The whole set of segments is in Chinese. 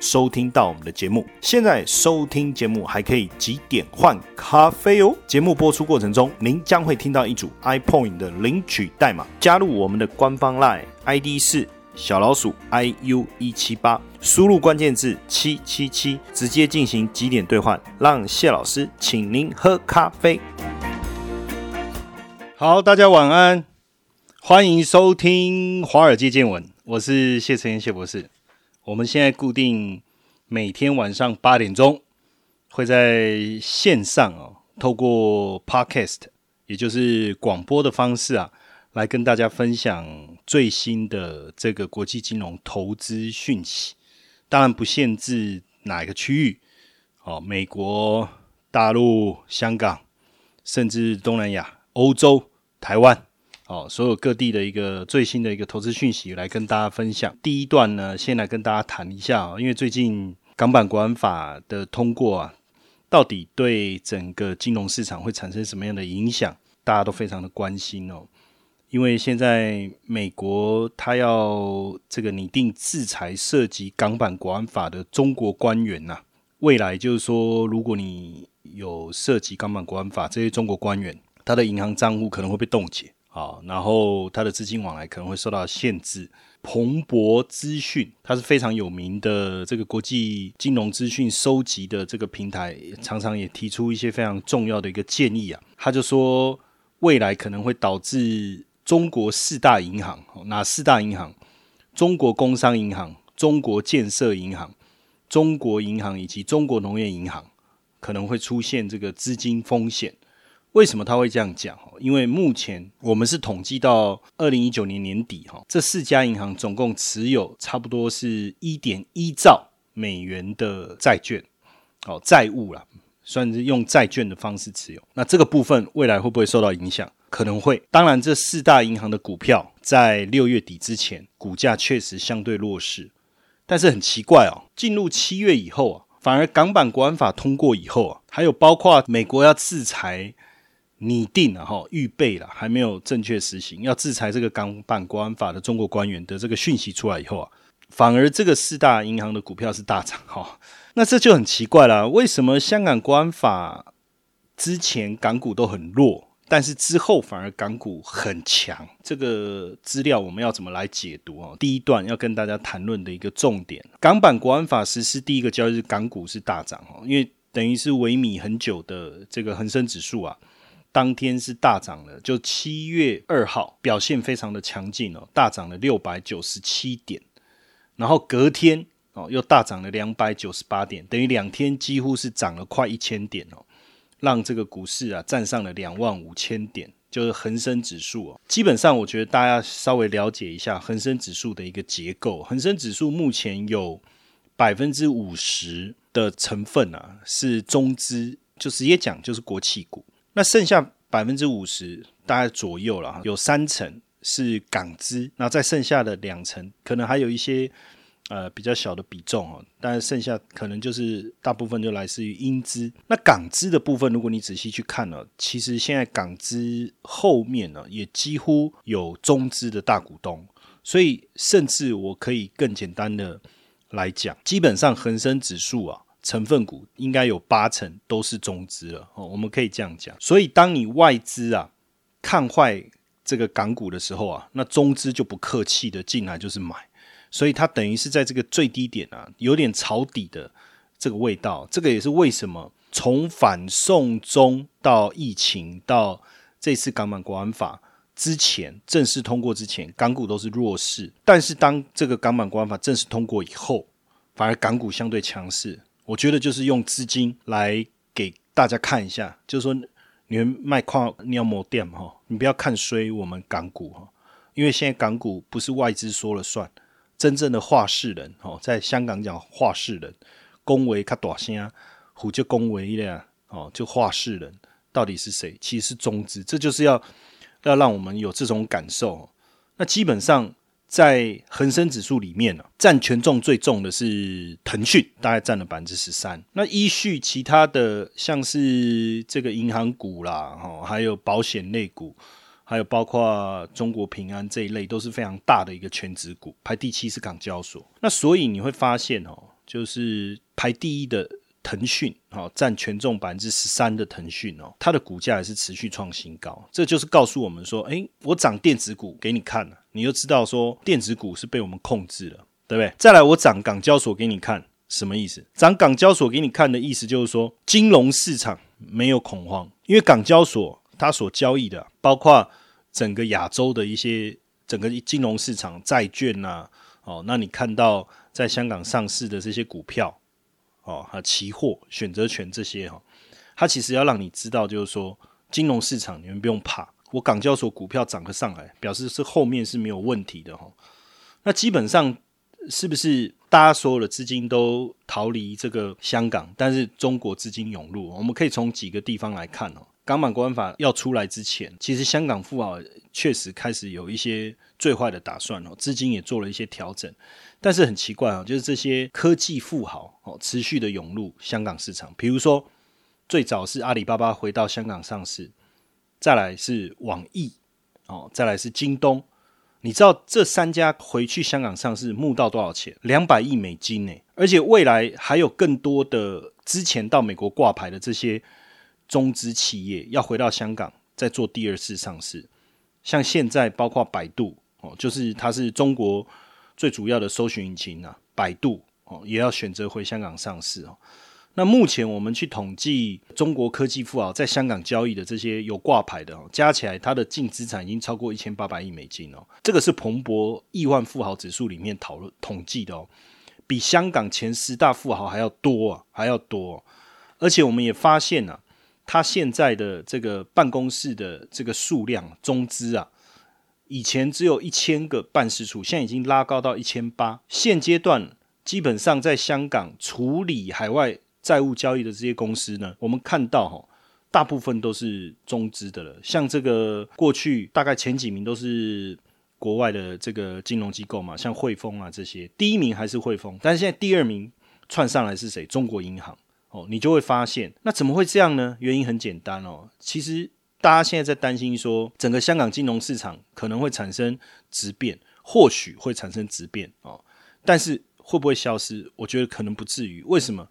收听到我们的节目，现在收听节目还可以几点换咖啡哦。节目播出过程中，您将会听到一组 iPoint 的领取代码，加入我们的官方 Line ID 是小老鼠 iu 一七八，输入关键字七七七，直接进行几点兑换，让谢老师请您喝咖啡。好，大家晚安，欢迎收听华尔街见闻，我是谢承彦谢博士。我们现在固定每天晚上八点钟会在线上哦，透过 Podcast，也就是广播的方式啊，来跟大家分享最新的这个国际金融投资讯息。当然不限制哪一个区域哦，美国、大陆、香港，甚至东南亚、欧洲、台湾。哦，所有各地的一个最新的一个投资讯息来跟大家分享。第一段呢，先来跟大家谈一下因为最近港版国安法的通过啊，到底对整个金融市场会产生什么样的影响，大家都非常的关心哦。因为现在美国他要这个拟定制裁涉及港版国安法的中国官员呐，未来就是说，如果你有涉及港版国安法这些中国官员，他的银行账户可能会被冻结。啊，然后它的资金往来可能会受到限制。彭博资讯，它是非常有名的这个国际金融资讯收集的这个平台，常常也提出一些非常重要的一个建议啊。他就说，未来可能会导致中国四大银行，哪四大银行？中国工商银行、中国建设银行、中国银行以及中国农业银行，可能会出现这个资金风险。为什么他会这样讲？因为目前我们是统计到二零一九年年底，哈，这四家银行总共持有差不多是一点一兆美元的债券，哦，债务啦，算是用债券的方式持有。那这个部分未来会不会受到影响？可能会。当然，这四大银行的股票在六月底之前，股价确实相对弱势。但是很奇怪哦，进入七月以后啊，反而港版国安法通过以后啊，还有包括美国要制裁。拟定了哈，预备了，还没有正确实行，要制裁这个港版国安法的中国官员的这个讯息出来以后啊，反而这个四大银行的股票是大涨哈，那这就很奇怪了，为什么香港国安法之前港股都很弱，但是之后反而港股很强？这个资料我们要怎么来解读啊？第一段要跟大家谈论的一个重点，港版国安法实施第一个交易日，港股是大涨哈，因为等于是萎靡很久的这个恒生指数啊。当天是大涨了，就七月二号表现非常的强劲哦，大涨了六百九十七点，然后隔天哦又大涨了两百九十八点，等于两天几乎是涨了快一千点哦，让这个股市啊站上了两万五千点，就是恒生指数哦。基本上我觉得大家稍微了解一下恒生指数的一个结构，恒生指数目前有百分之五十的成分啊是中资，就直接讲就是国企股。那剩下百分之五十大概左右了，有三成是港资，那再剩下的两成可能还有一些呃比较小的比重哦，但是剩下可能就是大部分就来自于英资。那港资的部分，如果你仔细去看呢，其实现在港资后面呢也几乎有中资的大股东，所以甚至我可以更简单的来讲，基本上恒生指数啊。成分股应该有八成都是中资了哦，我们可以这样讲。所以，当你外资啊看坏这个港股的时候啊，那中资就不客气的进来就是买，所以它等于是在这个最低点啊，有点抄底的这个味道。这个也是为什么从反送中到疫情到这次港版国安法之前正式通过之前，港股都是弱势。但是当这个港版国安法正式通过以后，反而港股相对强势。我觉得就是用资金来给大家看一下，就是说你们卖矿你要磨店哈，你不要看衰我们港股哈，因为现在港股不是外资说了算，真正的话事人哦，在香港讲话事人，恭维卡大声，虎就恭维了哦，就话事人到底是谁？其实是中资，这就是要要让我们有这种感受。那基本上在恒生指数里面呢，占权重最重的是腾讯，大概占了百分之十三。那依序其他的像是这个银行股啦，哈，还有保险类股，还有包括中国平安这一类，都是非常大的一个全职股。排第七是港交所。那所以你会发现哦，就是排第一的。腾讯哦，占权重百分之十三的腾讯哦，它的股价也是持续创新高，这就是告诉我们说，哎，我涨电子股给你看了，你就知道说电子股是被我们控制了，对不对？再来，我涨港交所给你看，什么意思？涨港交所给你看的意思就是说，金融市场没有恐慌，因为港交所它所交易的，包括整个亚洲的一些整个金融市场债券呐，哦，那你看到在香港上市的这些股票。哦，和期货、选择权这些哈，它其实要让你知道，就是说金融市场你们不用怕，我港交所股票涨了上来，表示是后面是没有问题的哈。那基本上是不是大家所有的资金都逃离这个香港，但是中国资金涌入？我们可以从几个地方来看哦。港版国安法要出来之前，其实香港富豪确实开始有一些最坏的打算哦，资金也做了一些调整。但是很奇怪啊，就是这些科技富豪哦，持续的涌入香港市场。比如说，最早是阿里巴巴回到香港上市，再来是网易哦，再来是京东。你知道这三家回去香港上市募到多少钱？两百亿美金呢！而且未来还有更多的之前到美国挂牌的这些中资企业要回到香港再做第二次上市。像现在包括百度哦，就是它是中国。最主要的搜寻引擎啊，百度哦，也要选择回香港上市哦。那目前我们去统计中国科技富豪在香港交易的这些有挂牌的哦，加起来它的净资产已经超过一千八百亿美金哦。这个是彭博亿万富豪指数里面讨论统计的哦，比香港前十大富豪还要多啊，还要多。而且我们也发现呢，他现在的这个办公室的这个数量中资啊。以前只有一千个办事处，现在已经拉高到一千八。现阶段基本上在香港处理海外债务交易的这些公司呢，我们看到哈，大部分都是中资的了。像这个过去大概前几名都是国外的这个金融机构嘛，像汇丰啊这些，第一名还是汇丰，但是现在第二名窜上来是谁？中国银行哦，你就会发现，那怎么会这样呢？原因很简单哦，其实。大家现在在担心说，整个香港金融市场可能会产生质变，或许会产生质变哦。但是会不会消失？我觉得可能不至于。为什么？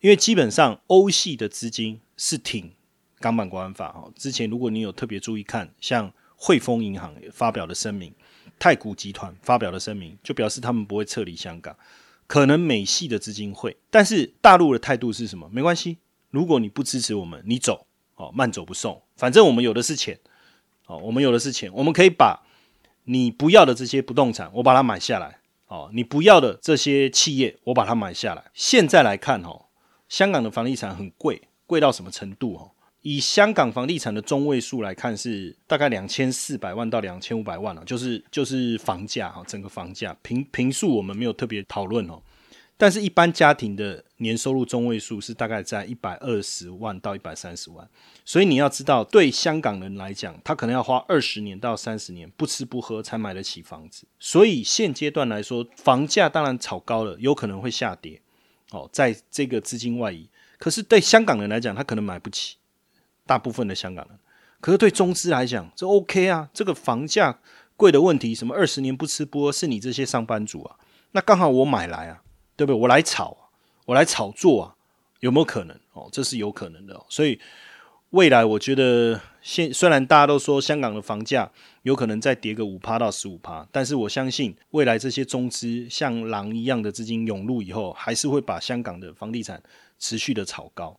因为基本上欧系的资金是挺港版国安法哦。之前如果你有特别注意看，像汇丰银行发表的声明，太古集团发表的声明，就表示他们不会撤离香港。可能美系的资金会，但是大陆的态度是什么？没关系，如果你不支持我们，你走。哦，慢走不送，反正我们有的是钱，哦，我们有的是钱，我们可以把你不要的这些不动产，我把它买下来，哦，你不要的这些企业，我把它买下来。现在来看，哦，香港的房地产很贵，贵到什么程度？哦，以香港房地产的中位数来看，是大概两千四百万到两千五百万了，就是就是房价哈，整个房价平平数我们没有特别讨论哦。但是，一般家庭的年收入中位数是大概在一百二十万到一百三十万，所以你要知道，对香港人来讲，他可能要花二十年到三十年不吃不喝才买得起房子。所以现阶段来说，房价当然炒高了，有可能会下跌。哦，在这个资金外移，可是对香港人来讲，他可能买不起。大部分的香港人，可是对中资来讲，这 OK 啊。这个房价贵的问题，什么二十年不吃不喝，是你这些上班族啊。那刚好我买来啊。对不对？我来炒，我来炒作啊，有没有可能？哦，这是有可能的。所以未来我觉得，现虽然大家都说香港的房价有可能再跌个五趴到十五趴，但是我相信未来这些中资像狼一样的资金涌入以后，还是会把香港的房地产持续的炒高。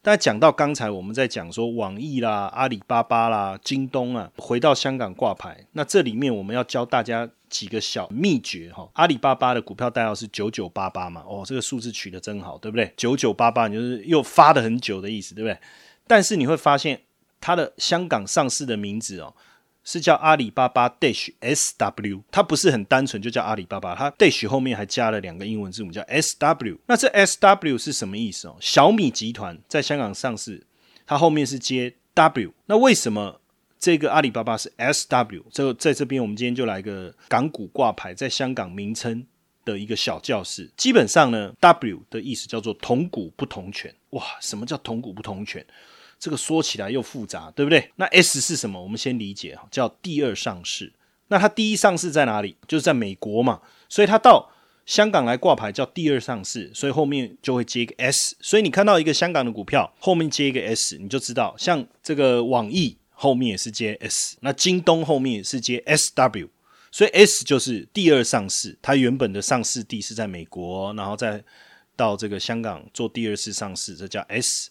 但讲到刚才我们在讲说网易啦、阿里巴巴啦、京东啊，回到香港挂牌，那这里面我们要教大家几个小秘诀哈。阿里巴巴的股票代号是九九八八嘛，哦，这个数字取得真好，对不对？九九八八你就是又发的很久的意思，对不对？但是你会发现它的香港上市的名字哦。是叫阿里巴巴 Dash S W，它不是很单纯就叫阿里巴巴，它 Dash 后面还加了两个英文字母叫 S W。那这 S W 是什么意思哦？小米集团在香港上市，它后面是接 W。那为什么这个阿里巴巴是 SW，这在这边我们今天就来个港股挂牌在香港名称的一个小教室。基本上呢，W 的意思叫做同股不同权。哇，什么叫同股不同权？这个说起来又复杂，对不对？那 S 是什么？我们先理解哈，叫第二上市。那它第一上市在哪里？就是在美国嘛，所以它到香港来挂牌叫第二上市，所以后面就会接一个 S。所以你看到一个香港的股票后面接一个 S，你就知道，像这个网易后面也是接 S，那京东后面也是接 SW，所以 S 就是第二上市，它原本的上市地是在美国，然后再到这个香港做第二次上市，这叫 S。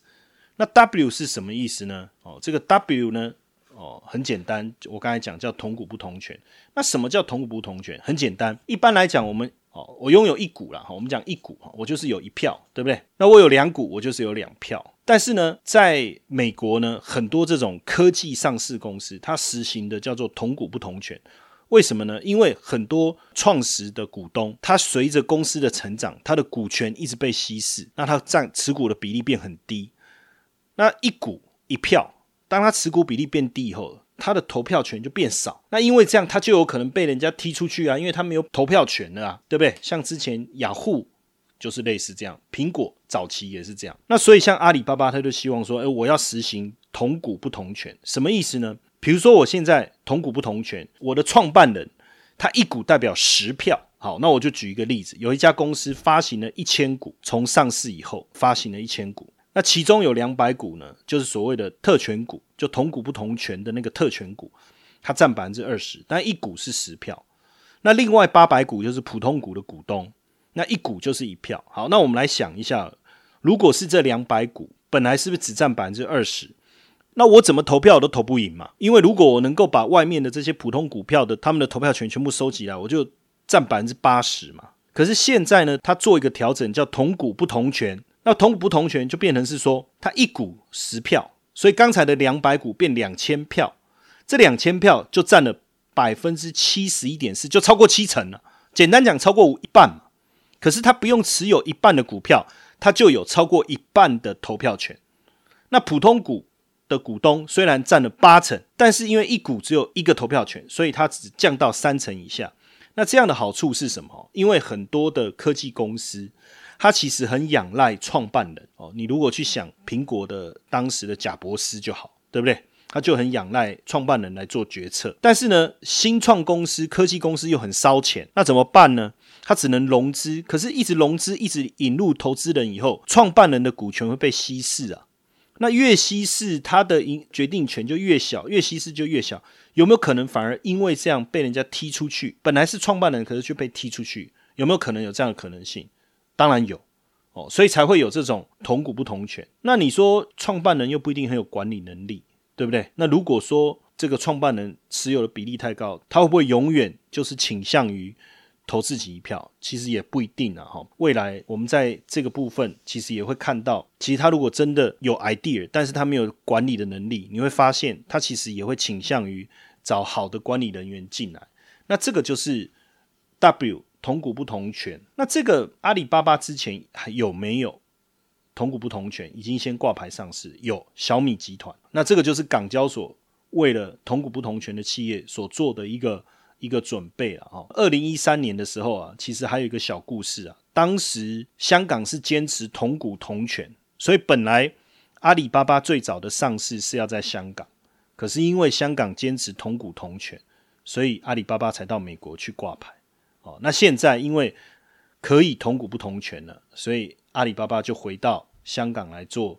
那 W 是什么意思呢？哦，这个 W 呢？哦，很简单，我刚才讲叫同股不同权。那什么叫同股不同权？很简单，一般来讲，我们哦，我拥有一股了哈，我们讲一股哈，我就是有一票，对不对？那我有两股，我就是有两票。但是呢，在美国呢，很多这种科技上市公司，它实行的叫做同股不同权。为什么呢？因为很多创始的股东，他随着公司的成长，他的股权一直被稀释，那他占持股的比例变很低。那一股一票。当他持股比例变低以后，他的投票权就变少。那因为这样，他就有可能被人家踢出去啊，因为他没有投票权了啊，对不对？像之前雅虎就是类似这样，苹果早期也是这样。那所以像阿里巴巴，他就希望说，哎，我要实行同股不同权，什么意思呢？比如说我现在同股不同权，我的创办人他一股代表十票。好，那我就举一个例子，有一家公司发行了一千股，从上市以后发行了一千股。那其中有两百股呢，就是所谓的特权股，就同股不同权的那个特权股，它占百分之二十，但一股是十票。那另外八百股就是普通股的股东，那一股就是一票。好，那我们来想一下，如果是这两百股本来是不是只占百分之二十？那我怎么投票都投不赢嘛？因为如果我能够把外面的这些普通股票的他们的投票权全部收集来，我就占百分之八十嘛。可是现在呢，他做一个调整，叫同股不同权。那同股不同权就变成是说，它一股十票，所以刚才的两百股变两千票，这两千票就占了百分之七十一点四，就超过七成了。简单讲，超过一半嘛。可是他不用持有一半的股票，他就有超过一半的投票权。那普通股的股东虽然占了八成，但是因为一股只有一个投票权，所以它只降到三成以下。那这样的好处是什么？因为很多的科技公司。他其实很仰赖创办人哦，你如果去想苹果的当时的贾伯斯就好，对不对？他就很仰赖创办人来做决策。但是呢，新创公司、科技公司又很烧钱，那怎么办呢？他只能融资，可是，一直融资，一直引入投资人以后，创办人的股权会被稀释啊。那越稀释，他的决决定权就越小，越稀释就越小。有没有可能反而因为这样被人家踢出去？本来是创办人，可是却被踢出去，有没有可能有这样的可能性？当然有哦，所以才会有这种同股不同权。那你说创办人又不一定很有管理能力，对不对？那如果说这个创办人持有的比例太高，他会不会永远就是倾向于投自己一票？其实也不一定啊。哈，未来我们在这个部分其实也会看到，其实他如果真的有 idea，但是他没有管理的能力，你会发现他其实也会倾向于找好的管理人员进来。那这个就是 W。同股不同权，那这个阿里巴巴之前还有没有同股不同权？已经先挂牌上市，有小米集团。那这个就是港交所为了同股不同权的企业所做的一个一个准备了啊。二零一三年的时候啊，其实还有一个小故事啊。当时香港是坚持同股同权，所以本来阿里巴巴最早的上市是要在香港，可是因为香港坚持同股同权，所以阿里巴巴才到美国去挂牌。哦，那现在因为可以同股不同权了，所以阿里巴巴就回到香港来做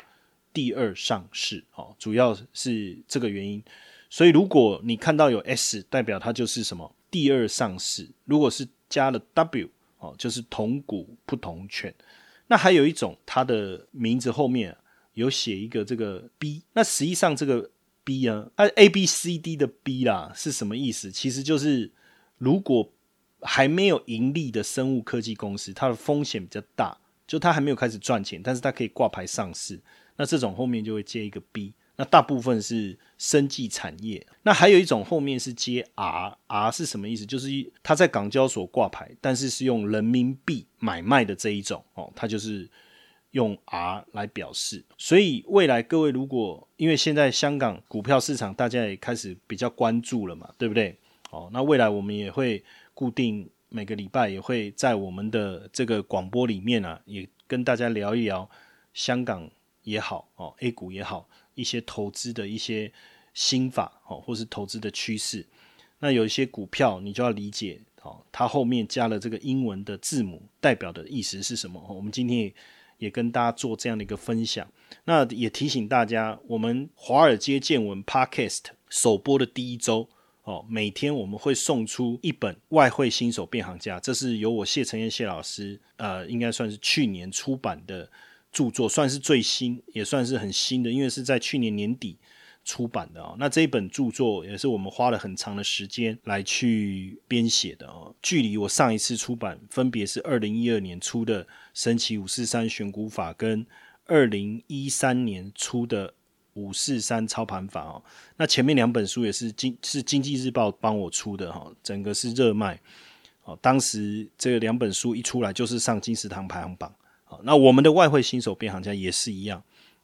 第二上市。哦，主要是这个原因。所以如果你看到有 S，代表它就是什么第二上市。如果是加了 W，哦，就是同股不同权。那还有一种，它的名字后面有写一个这个 B，那实际上这个 B 啊，它 A B C D 的 B 啦，是什么意思？其实就是如果还没有盈利的生物科技公司，它的风险比较大，就它还没有开始赚钱，但是它可以挂牌上市。那这种后面就会接一个 B，那大部分是生技产业。那还有一种后面是接 R，R 是什么意思？就是它在港交所挂牌，但是是用人民币买卖的这一种哦，它就是用 R 来表示。所以未来各位如果因为现在香港股票市场大家也开始比较关注了嘛，对不对？哦，那未来我们也会固定每个礼拜也会在我们的这个广播里面啊，也跟大家聊一聊香港也好哦，A 股也好，一些投资的一些心法哦，或是投资的趋势。那有一些股票你就要理解哦，它后面加了这个英文的字母，代表的意思是什么？我们今天也也跟大家做这样的一个分享。那也提醒大家，我们华尔街见闻 Podcast 首播的第一周。哦，每天我们会送出一本《外汇新手变行家》，这是由我谢承彦谢老师，呃，应该算是去年出版的著作，算是最新，也算是很新的，因为是在去年年底出版的哦。那这一本著作也是我们花了很长的时间来去编写的哦。距离我上一次出版，分别是二零一二年出的《神奇五四三选股法》跟二零一三年出的。五四三操盘法哦，那前面两本书也是经是经济日报帮我出的哈，整个是热卖哦。当时这两本书一出来就是上金石堂排行榜那我们的外汇新手变行家也是一样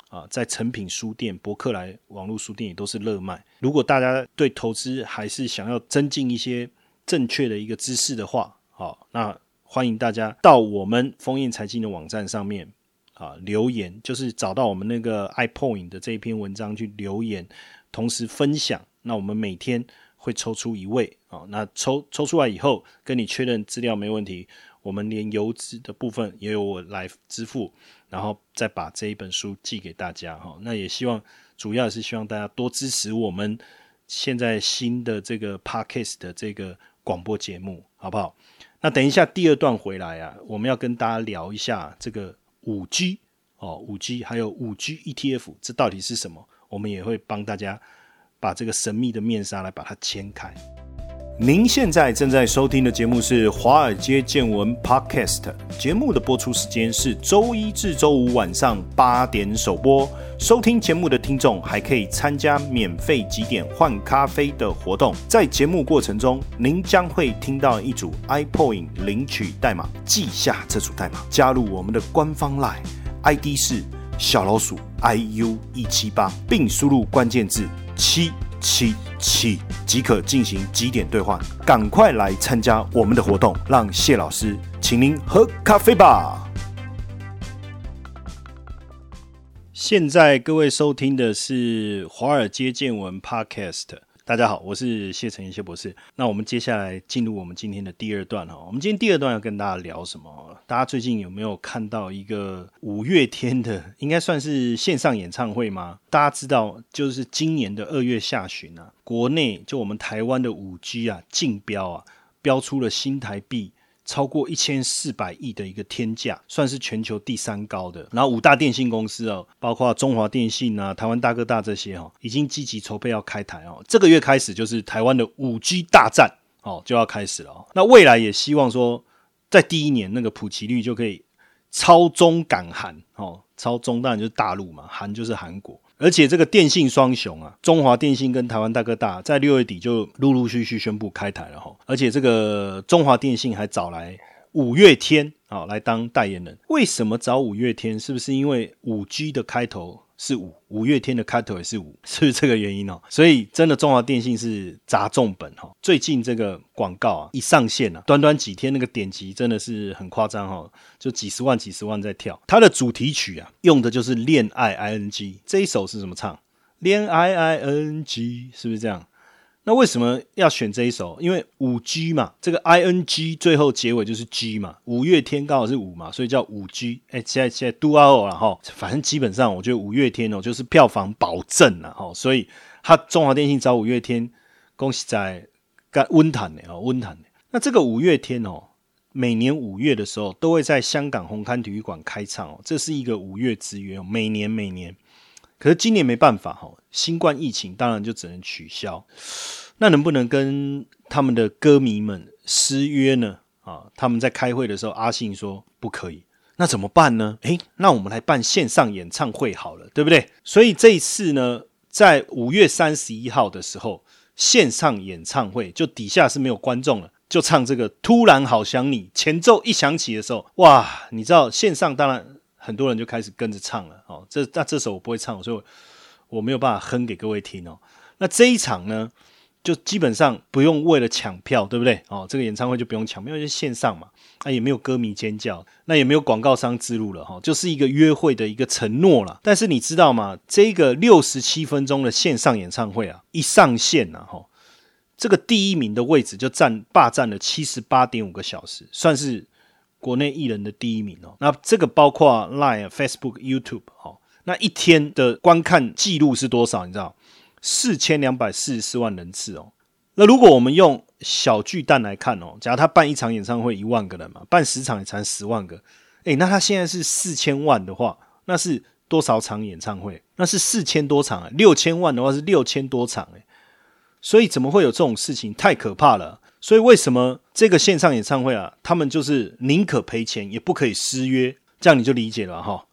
啊，在成品书店、博客来网络书店也都是热卖。如果大家对投资还是想要增进一些正确的一个知识的话，好，那欢迎大家到我们封印财经的网站上面。啊，留言就是找到我们那个 iPoint 的这一篇文章去留言，同时分享。那我们每天会抽出一位啊，那抽抽出来以后，跟你确认资料没问题，我们连邮资的部分也由我来支付，然后再把这一本书寄给大家哈。那也希望，主要是希望大家多支持我们现在新的这个 Podcast 的这个广播节目，好不好？那等一下第二段回来啊，我们要跟大家聊一下这个。五 G 哦，五 G 还有五 G ETF，这到底是什么？我们也会帮大家把这个神秘的面纱来把它掀开。您现在正在收听的节目是《华尔街见闻》Podcast，节目的播出时间是周一至周五晚上八点首播。收听节目的听众还可以参加免费几点换咖啡的活动，在节目过程中，您将会听到一组 iPoint 领取代码，记下这组代码，加入我们的官方 Line ID 是小老鼠 iu 一七八，并输入关键字七。七起即可进行几点兑换，赶快来参加我们的活动，让谢老师请您喝咖啡吧。现在各位收听的是《华尔街见闻》Podcast。大家好，我是谢承彦谢博士。那我们接下来进入我们今天的第二段哈。我们今天第二段要跟大家聊什么？大家最近有没有看到一个五月天的，应该算是线上演唱会吗？大家知道，就是今年的二月下旬啊，国内就我们台湾的五 G 啊竞标啊，标出了新台币。超过一千四百亿的一个天价，算是全球第三高的。然后五大电信公司哦，包括中华电信啊、台湾大哥大这些哦，已经积极筹备要开台哦。这个月开始就是台湾的五 G 大战哦，就要开始了哦。那未来也希望说，在第一年那个普及率就可以超中港韩哦，超中当然就是大陆嘛，韩就是韩国。而且这个电信双雄啊，中华电信跟台湾大哥大在六月底就陆陆续续宣布开台了哈。而且这个中华电信还找来五月天啊来当代言人。为什么找五月天？是不是因为五 G 的开头？是五五月天的开头也是五，是不是这个原因哦？所以真的中华电信是砸重本哈。最近这个广告啊一上线啊，短短几天那个点击真的是很夸张哈，就几十万几十万在跳。它的主题曲啊用的就是恋爱 I N G 这一首是什么唱？恋爱 I N G 是不是这样？那为什么要选这一首？因为五 G 嘛，这个 I N G 最后结尾就是 G 嘛，五月天刚好是五嘛，所以叫五 G。哎，现在现在 do out 了哈，反正基本上我觉得五月天哦就是票房保证了哈，所以他中华电信找五月天，恭喜在干温谈的哦，温谈的。那这个五月天哦，每年五月的时候都会在香港红磡体育馆开唱哦，这是一个五月之约，每年每年。可是今年没办法哈，新冠疫情当然就只能取消。那能不能跟他们的歌迷们失约呢？啊，他们在开会的时候，阿信说不可以。那怎么办呢？诶，那我们来办线上演唱会好了，对不对？所以这一次呢，在五月三十一号的时候，线上演唱会就底下是没有观众了，就唱这个《突然好想你》。前奏一响起的时候，哇，你知道线上当然。很多人就开始跟着唱了哦。这那这首我不会唱，所以我我没有办法哼给各位听哦。那这一场呢，就基本上不用为了抢票，对不对？哦，这个演唱会就不用抢，因为是线上嘛，啊也没有歌迷尖叫，那也没有广告商植入了哈，就是一个约会的一个承诺了。但是你知道吗？这个六十七分钟的线上演唱会啊，一上线呢，哈。这个第一名的位置就占霸占了七十八点五个小时，算是国内艺人的第一名哦。那这个包括 Line、Facebook、YouTube 哦。那一天的观看记录是多少？你知道？四千两百四十四万人次哦。那如果我们用小巨蛋来看哦，假如他办一场演唱会一万个人嘛，办十场也才十万个。诶，那他现在是四千万的话，那是多少场演唱会？那是四千多场啊。六千万的话是六千多场诶。所以怎么会有这种事情？太可怕了！所以为什么这个线上演唱会啊，他们就是宁可赔钱也不可以失约？这样你就理解了哈。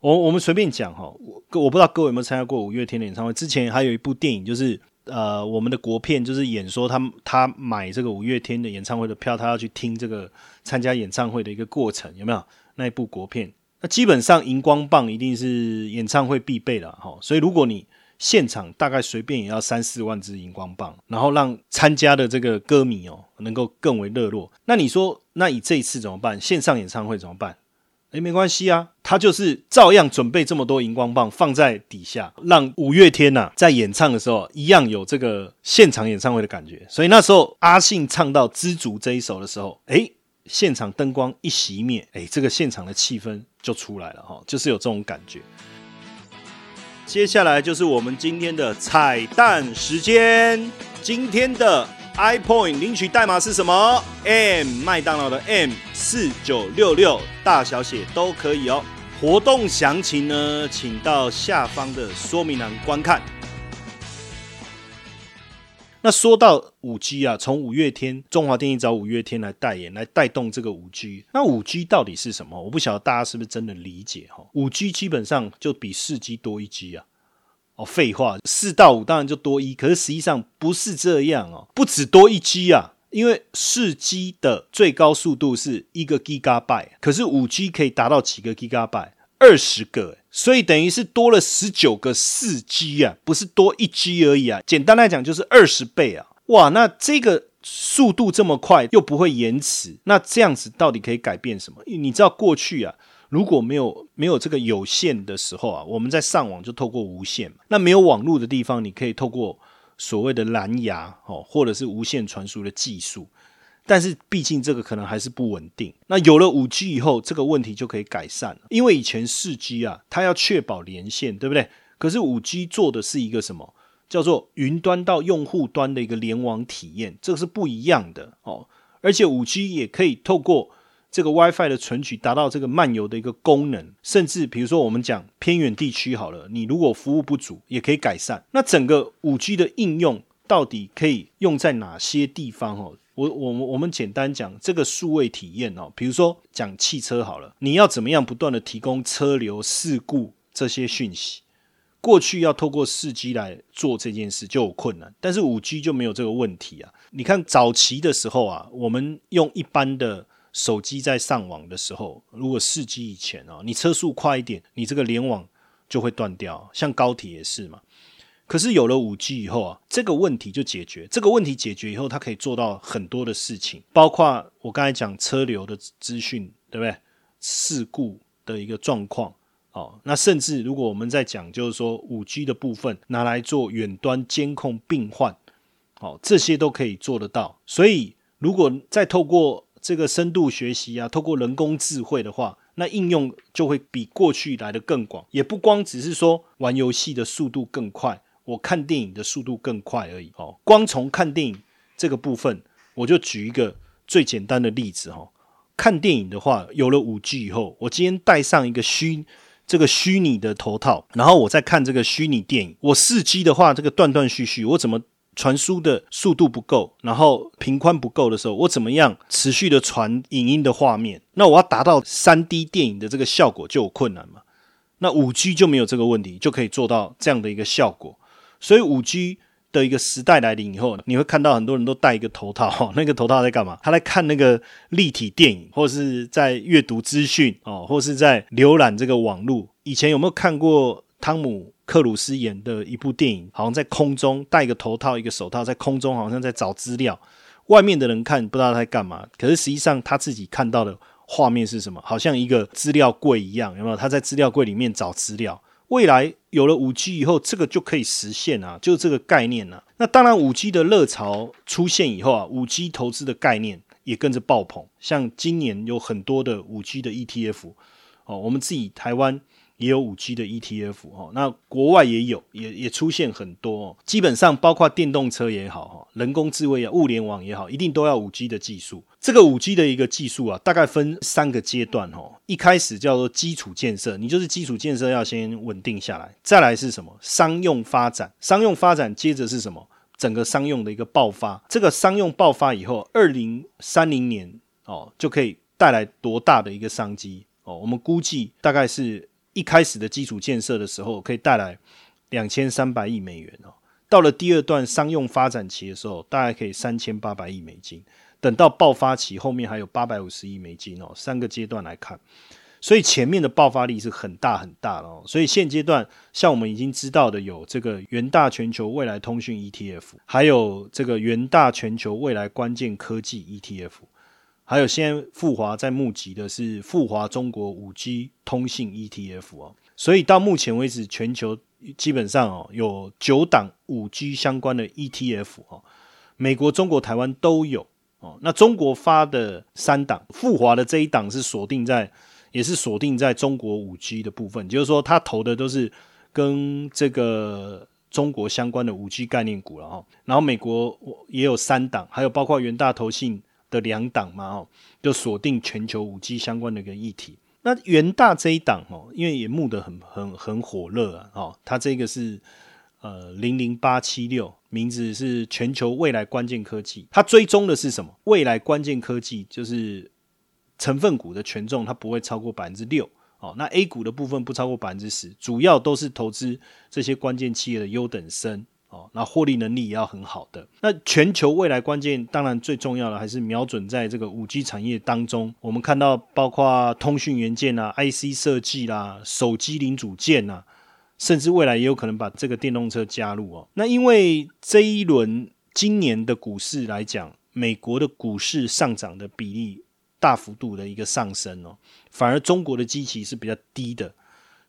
我我们随便讲哈，我我不知道各位有没有参加过五月天的演唱会？之前还有一部电影，就是呃我们的国片，就是演说他他买这个五月天的演唱会的票，他要去听这个参加演唱会的一个过程，有没有那一部国片？那基本上荧光棒一定是演唱会必备的哈。所以如果你现场大概随便也要三四万支荧光棒，然后让参加的这个歌迷哦能够更为热络。那你说，那以这一次怎么办？线上演唱会怎么办？诶，没关系啊，他就是照样准备这么多荧光棒放在底下，让五月天呐在演唱的时候一样有这个现场演唱会的感觉。所以那时候阿信唱到《知足》这一首的时候，诶，现场灯光一熄灭，诶，这个现场的气氛就出来了哈，就是有这种感觉。接下来就是我们今天的彩蛋时间。今天的 iPoint 领取代码是什么？M 麦当劳的 M 四九六六，大小写都可以哦。活动详情呢，请到下方的说明栏观看。那说到五 G 啊，从五月天中华电信找五月天来代言，来带动这个五 G。那五 G 到底是什么？我不晓得大家是不是真的理解哈。五 G 基本上就比四 G 多一 G 啊。哦，废话，四到五当然就多一，可是实际上不是这样哦，不止多一 G 啊，因为四 G 的最高速度是一个 Gigabyte，可是五 G 可以达到几个 Gigabyte？二十个，所以等于是多了十九个四 G 啊，不是多一 G 而已啊。简单来讲就是二十倍啊！哇，那这个速度这么快，又不会延迟，那这样子到底可以改变什么？你知道过去啊，如果没有没有这个有线的时候啊，我们在上网就透过无线。那没有网络的地方，你可以透过所谓的蓝牙哦，或者是无线传输的技术。但是毕竟这个可能还是不稳定。那有了五 G 以后，这个问题就可以改善了。因为以前四 G 啊，它要确保连线，对不对？可是五 G 做的是一个什么？叫做云端到用户端的一个联网体验，这个是不一样的哦。而且五 G 也可以透过这个 WiFi 的存取，达到这个漫游的一个功能。甚至比如说我们讲偏远地区好了，你如果服务不足，也可以改善。那整个五 G 的应用到底可以用在哪些地方？哦？我我我们简单讲这个数位体验哦，比如说讲汽车好了，你要怎么样不断的提供车流事故这些讯息？过去要透过四 G 来做这件事就有困难，但是五 G 就没有这个问题啊。你看早期的时候啊，我们用一般的手机在上网的时候，如果四 G 以前哦，你车速快一点，你这个联网就会断掉，像高铁也是嘛。可是有了五 G 以后啊，这个问题就解决。这个问题解决以后，它可以做到很多的事情，包括我刚才讲车流的资讯，对不对？事故的一个状况哦。那甚至如果我们在讲，就是说五 G 的部分拿来做远端监控病患，哦，这些都可以做得到。所以如果再透过这个深度学习啊，透过人工智慧的话，那应用就会比过去来的更广。也不光只是说玩游戏的速度更快。我看电影的速度更快而已哦。光从看电影这个部分，我就举一个最简单的例子哈。看电影的话，有了五 G 以后，我今天戴上一个虚这个虚拟的头套，然后我再看这个虚拟电影。我四 G 的话，这个断断续续，我怎么传输的速度不够，然后频宽不够的时候，我怎么样持续的传影音的画面？那我要达到三 D 电影的这个效果就有困难嘛？那五 G 就没有这个问题，就可以做到这样的一个效果。所以五 G 的一个时代来临以后，你会看到很多人都戴一个头套，那个头套在干嘛？他在看那个立体电影，或者是在阅读资讯哦，或是在浏览这个网络。以前有没有看过汤姆克鲁斯演的一部电影？好像在空中戴一个头套、一个手套，在空中好像在找资料。外面的人看不知道他在干嘛，可是实际上他自己看到的画面是什么？好像一个资料柜一样，有没有？他在资料柜里面找资料。未来有了五 G 以后，这个就可以实现啊，就这个概念啊。那当然，五 G 的热潮出现以后啊，五 G 投资的概念也跟着爆棚。像今年有很多的五 G 的 ETF 哦，我们自己台湾。也有五 G 的 ETF 哦，那国外也有，也也出现很多。哦。基本上包括电动车也好，哈，人工智慧啊，物联网也好，一定都要五 G 的技术。这个五 G 的一个技术啊，大概分三个阶段哦。一开始叫做基础建设，你就是基础建设要先稳定下来。再来是什么？商用发展，商用发展接着是什么？整个商用的一个爆发。这个商用爆发以后，二零三零年哦，就可以带来多大的一个商机哦？我们估计大概是。一开始的基础建设的时候，可以带来两千三百亿美元哦。到了第二段商用发展期的时候，大概可以三千八百亿美金。等到爆发期，后面还有八百五十亿美金哦。三个阶段来看，所以前面的爆发力是很大很大的哦。所以现阶段，像我们已经知道的，有这个元大全球未来通讯 ETF，还有这个元大全球未来关键科技 ETF。还有，现在富华在募集的是富华中国五 G 通信 ETF 哦，所以到目前为止，全球基本上哦有九档五 G 相关的 ETF 哦，美国、中国、台湾都有哦。那中国发的三档，富华的这一档是锁定在，也是锁定在中国五 G 的部分，就是说他投的都是跟这个中国相关的五 G 概念股了哈。然后美国也有三档，还有包括元大投信。的两档嘛，哦，就锁定全球五 G 相关的一个议题。那元大这一档哦，因为也募得很很很火热啊，哦，它这个是呃零零八七六，名字是全球未来关键科技。它追踪的是什么？未来关键科技就是成分股的权重，它不会超过百分之六哦。那 A 股的部分不超过百分之十，主要都是投资这些关键企业的优等生。哦，那获利能力也要很好的。那全球未来关键，当然最重要的还是瞄准在这个五 G 产业当中。我们看到，包括通讯元件啊、IC 设计啦、手机零组件啊，甚至未来也有可能把这个电动车加入哦。那因为这一轮今年的股市来讲，美国的股市上涨的比例大幅度的一个上升哦，反而中国的基期是比较低的，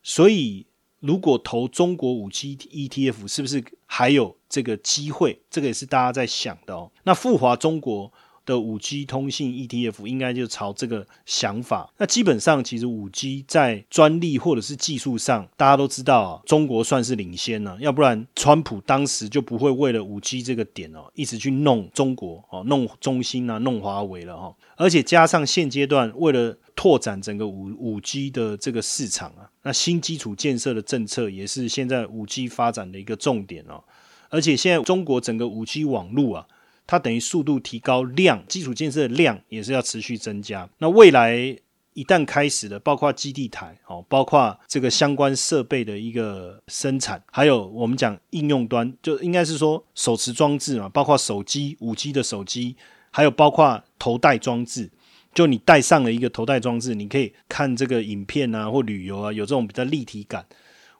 所以。如果投中国五 G ETF，是不是还有这个机会？这个也是大家在想的哦。那富华中国的五 G 通信 ETF 应该就朝这个想法。那基本上，其实五 G 在专利或者是技术上，大家都知道啊，中国算是领先了。要不然，川普当时就不会为了五 G 这个点哦，一直去弄中国哦，弄中兴啊，弄华为了哈。而且加上现阶段为了拓展整个五五 G 的这个市场啊，那新基础建设的政策也是现在五 G 发展的一个重点哦。而且现在中国整个五 G 网络啊，它等于速度提高，量基础建设的量也是要持续增加。那未来一旦开始的，包括基地台哦，包括这个相关设备的一个生产，还有我们讲应用端，就应该是说手持装置嘛，包括手机五 G 的手机，还有包括头戴装置。就你带上了一个头戴装置，你可以看这个影片啊，或旅游啊，有这种比较立体感。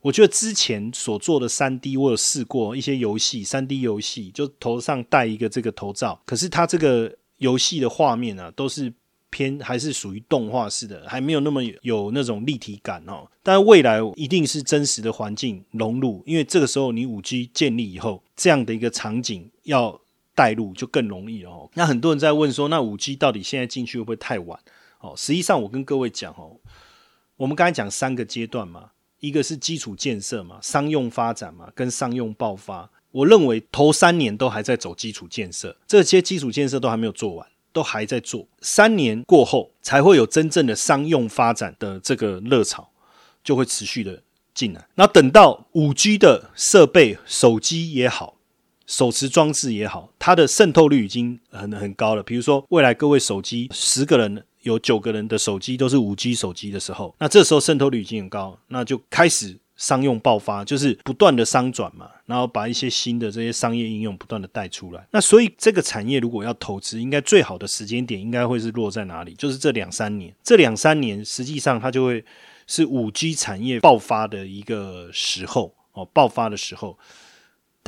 我觉得之前所做的三 D，我有试过一些游戏，三 D 游戏就头上戴一个这个头罩，可是它这个游戏的画面啊，都是偏还是属于动画式的，还没有那么有那种立体感哦。但未来一定是真实的环境融入，因为这个时候你五 G 建立以后，这样的一个场景要。带入就更容易哦。那很多人在问说，那五 G 到底现在进去会不会太晚？哦，实际上我跟各位讲哦，我们刚才讲三个阶段嘛，一个是基础建设嘛，商用发展嘛，跟商用爆发。我认为头三年都还在走基础建设，这些基础建设都还没有做完，都还在做。三年过后才会有真正的商用发展的这个热潮，就会持续的进来。那等到五 G 的设备，手机也好。手持装置也好，它的渗透率已经很很高了。比如说，未来各位手机十个人有九个人的手机都是五 G 手机的时候，那这时候渗透率已经很高，那就开始商用爆发，就是不断的商转嘛，然后把一些新的这些商业应用不断的带出来。那所以这个产业如果要投资，应该最好的时间点应该会是落在哪里？就是这两三年，这两三年实际上它就会是五 G 产业爆发的一个时候哦，爆发的时候。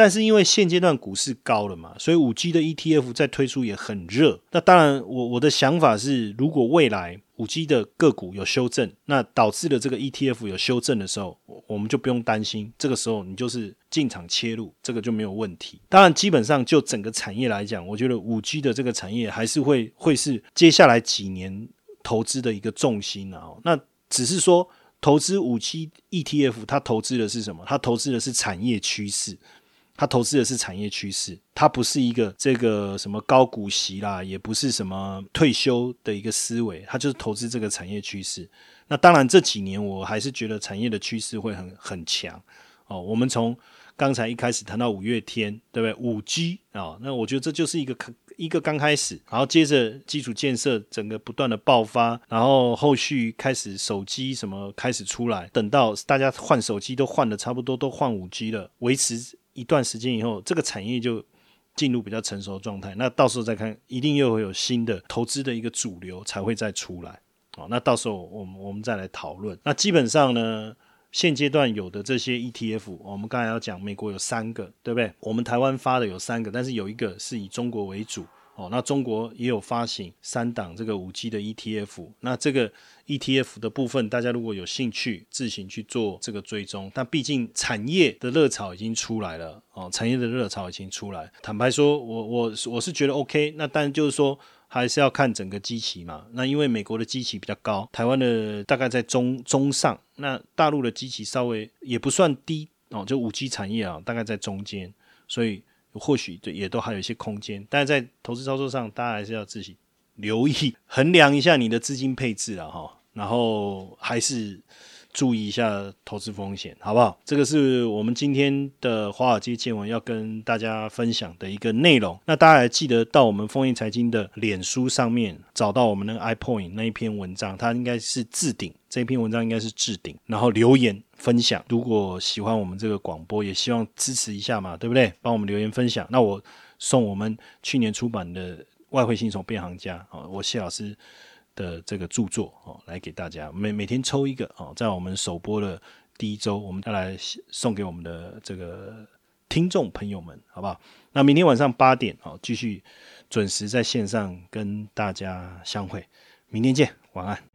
但是因为现阶段股市高了嘛，所以五 G 的 ETF 在推出也很热。那当然，我我的想法是，如果未来五 G 的个股有修正，那导致了这个 ETF 有修正的时候，我们就不用担心。这个时候你就是进场切入，这个就没有问题。当然，基本上就整个产业来讲，我觉得五 G 的这个产业还是会会是接下来几年投资的一个重心啊。那只是说，投资五 G ETF，它投资的是什么？它投资的是产业趋势。他投资的是产业趋势，它不是一个这个什么高股息啦，也不是什么退休的一个思维，它就是投资这个产业趋势。那当然这几年我还是觉得产业的趋势会很很强哦。我们从刚才一开始谈到五月天，对不对？五 G 啊，那我觉得这就是一个一个刚开始，然后接着基础建设整个不断的爆发，然后后续开始手机什么开始出来，等到大家换手机都换的差不多，都换五 G 了，维持。一段时间以后，这个产业就进入比较成熟的状态。那到时候再看，一定又会有新的投资的一个主流才会再出来。哦，那到时候我们我们再来讨论。那基本上呢，现阶段有的这些 ETF，我们刚才要讲，美国有三个，对不对？我们台湾发的有三个，但是有一个是以中国为主。哦，那中国也有发行三档这个五 G 的 ETF，那这个 ETF 的部分，大家如果有兴趣，自行去做这个追踪。但毕竟产业的热潮已经出来了，哦，产业的热潮已经出来。坦白说，我我我是觉得 OK，那但就是说还是要看整个机器嘛。那因为美国的机器比较高，台湾的大概在中中上，那大陆的机器稍微也不算低哦，就五 G 产业啊，大概在中间，所以。或许对也都还有一些空间，但是在投资操作上，大家还是要自己留意、衡量一下你的资金配置啊，哈，然后还是注意一下投资风险，好不好？这个是我们今天的华尔街见闻要跟大家分享的一个内容。那大家还记得到我们丰益财经的脸书上面找到我们那个 iPoint 那一篇文章，它应该是置顶，这篇文章应该是置顶，然后留言。分享，如果喜欢我们这个广播，也希望支持一下嘛，对不对？帮我们留言分享。那我送我们去年出版的《外汇新手变行家》哦，我谢老师的这个著作哦，来给大家每每天抽一个哦，在我们首播的第一周，我们再来送给我们的这个听众朋友们，好不好？那明天晚上八点哦，继续准时在线上跟大家相会，明天见，晚安。